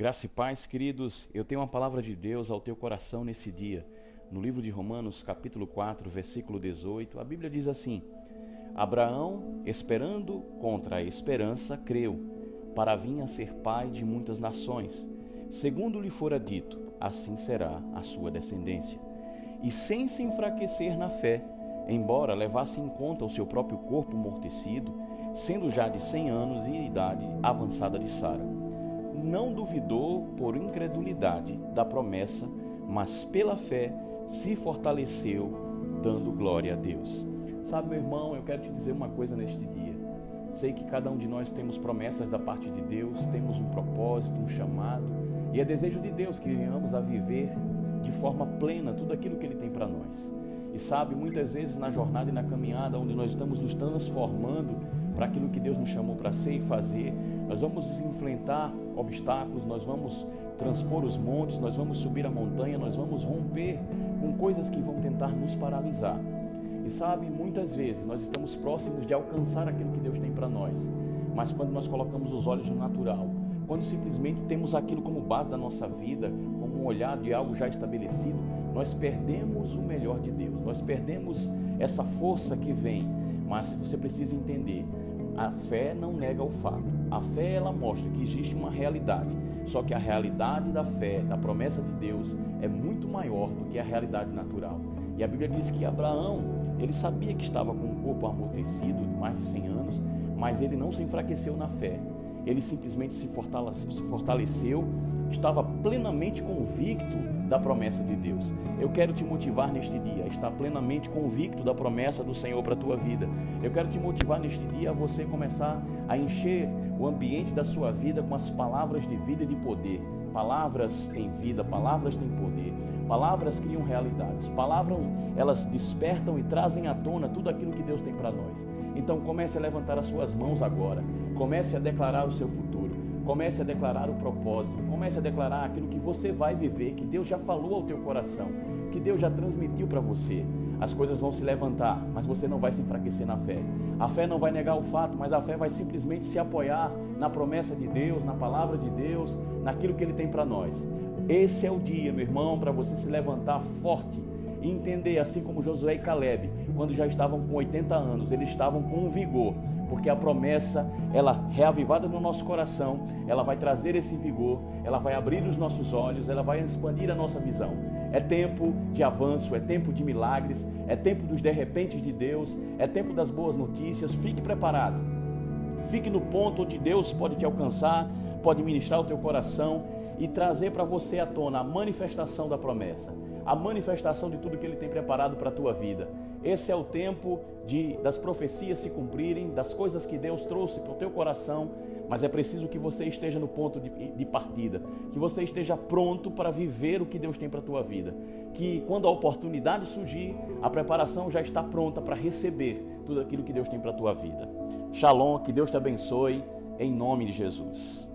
Graça e paz, queridos, eu tenho uma palavra de Deus ao teu coração nesse dia. No livro de Romanos, capítulo 4, versículo 18, a Bíblia diz assim: Abraão, esperando contra a esperança, creu, para vir a ser pai de muitas nações. Segundo lhe fora dito, assim será a sua descendência. E sem se enfraquecer na fé, embora levasse em conta o seu próprio corpo amortecido, sendo já de cem anos e idade avançada de Sara não duvidou por incredulidade da promessa, mas pela fé se fortaleceu, dando glória a Deus. Sabe, meu irmão, eu quero te dizer uma coisa neste dia. Sei que cada um de nós temos promessas da parte de Deus, temos um propósito, um chamado, e é desejo de Deus que venhamos a viver de forma plena tudo aquilo que Ele tem para nós. E sabe, muitas vezes na jornada e na caminhada onde nós estamos nos transformando para aquilo que Deus nos chamou para ser e fazer, nós vamos enfrentar obstáculos, nós vamos transpor os montes, nós vamos subir a montanha, nós vamos romper com coisas que vão tentar nos paralisar. E sabe, muitas vezes nós estamos próximos de alcançar aquilo que Deus tem para nós, mas quando nós colocamos os olhos no natural, quando simplesmente temos aquilo como base da nossa vida, como um olhar de algo já estabelecido, nós perdemos o melhor de Deus, nós perdemos essa força que vem. Mas você precisa entender a fé não nega o fato. A fé ela mostra que existe uma realidade. Só que a realidade da fé, da promessa de Deus, é muito maior do que a realidade natural. E a Bíblia diz que Abraão, ele sabia que estava com um corpo amortecido, mais de 100 anos, mas ele não se enfraqueceu na fé. Ele simplesmente se fortaleceu, estava plenamente convicto da promessa de Deus. Eu quero te motivar neste dia a estar plenamente convicto da promessa do Senhor para a tua vida. Eu quero te motivar neste dia a você começar a encher o ambiente da sua vida com as palavras de vida e de poder. Palavras têm vida, palavras têm poder, palavras criam realidades, palavras elas despertam e trazem à tona tudo aquilo que Deus tem para nós. Então comece a levantar as suas mãos agora, comece a declarar o seu futuro. Comece a declarar o propósito, comece a declarar aquilo que você vai viver, que Deus já falou ao teu coração, que Deus já transmitiu para você. As coisas vão se levantar, mas você não vai se enfraquecer na fé. A fé não vai negar o fato, mas a fé vai simplesmente se apoiar na promessa de Deus, na palavra de Deus, naquilo que Ele tem para nós. Esse é o dia, meu irmão, para você se levantar forte e entender, assim como Josué e Caleb, quando já estavam com 80 anos, eles estavam com vigor, porque a promessa, ela reavivada no nosso coração, ela vai trazer esse vigor, ela vai abrir os nossos olhos, ela vai expandir a nossa visão. É tempo de avanço, é tempo de milagres, é tempo dos de repente de Deus, é tempo das boas notícias. Fique preparado. Fique no ponto onde Deus pode te alcançar, pode ministrar o teu coração e trazer para você à tona a manifestação da promessa a manifestação de tudo que Ele tem preparado para a tua vida. Esse é o tempo de das profecias se cumprirem, das coisas que Deus trouxe para o teu coração, mas é preciso que você esteja no ponto de, de partida, que você esteja pronto para viver o que Deus tem para a tua vida. Que quando a oportunidade surgir, a preparação já está pronta para receber tudo aquilo que Deus tem para a tua vida. Shalom, que Deus te abençoe, em nome de Jesus.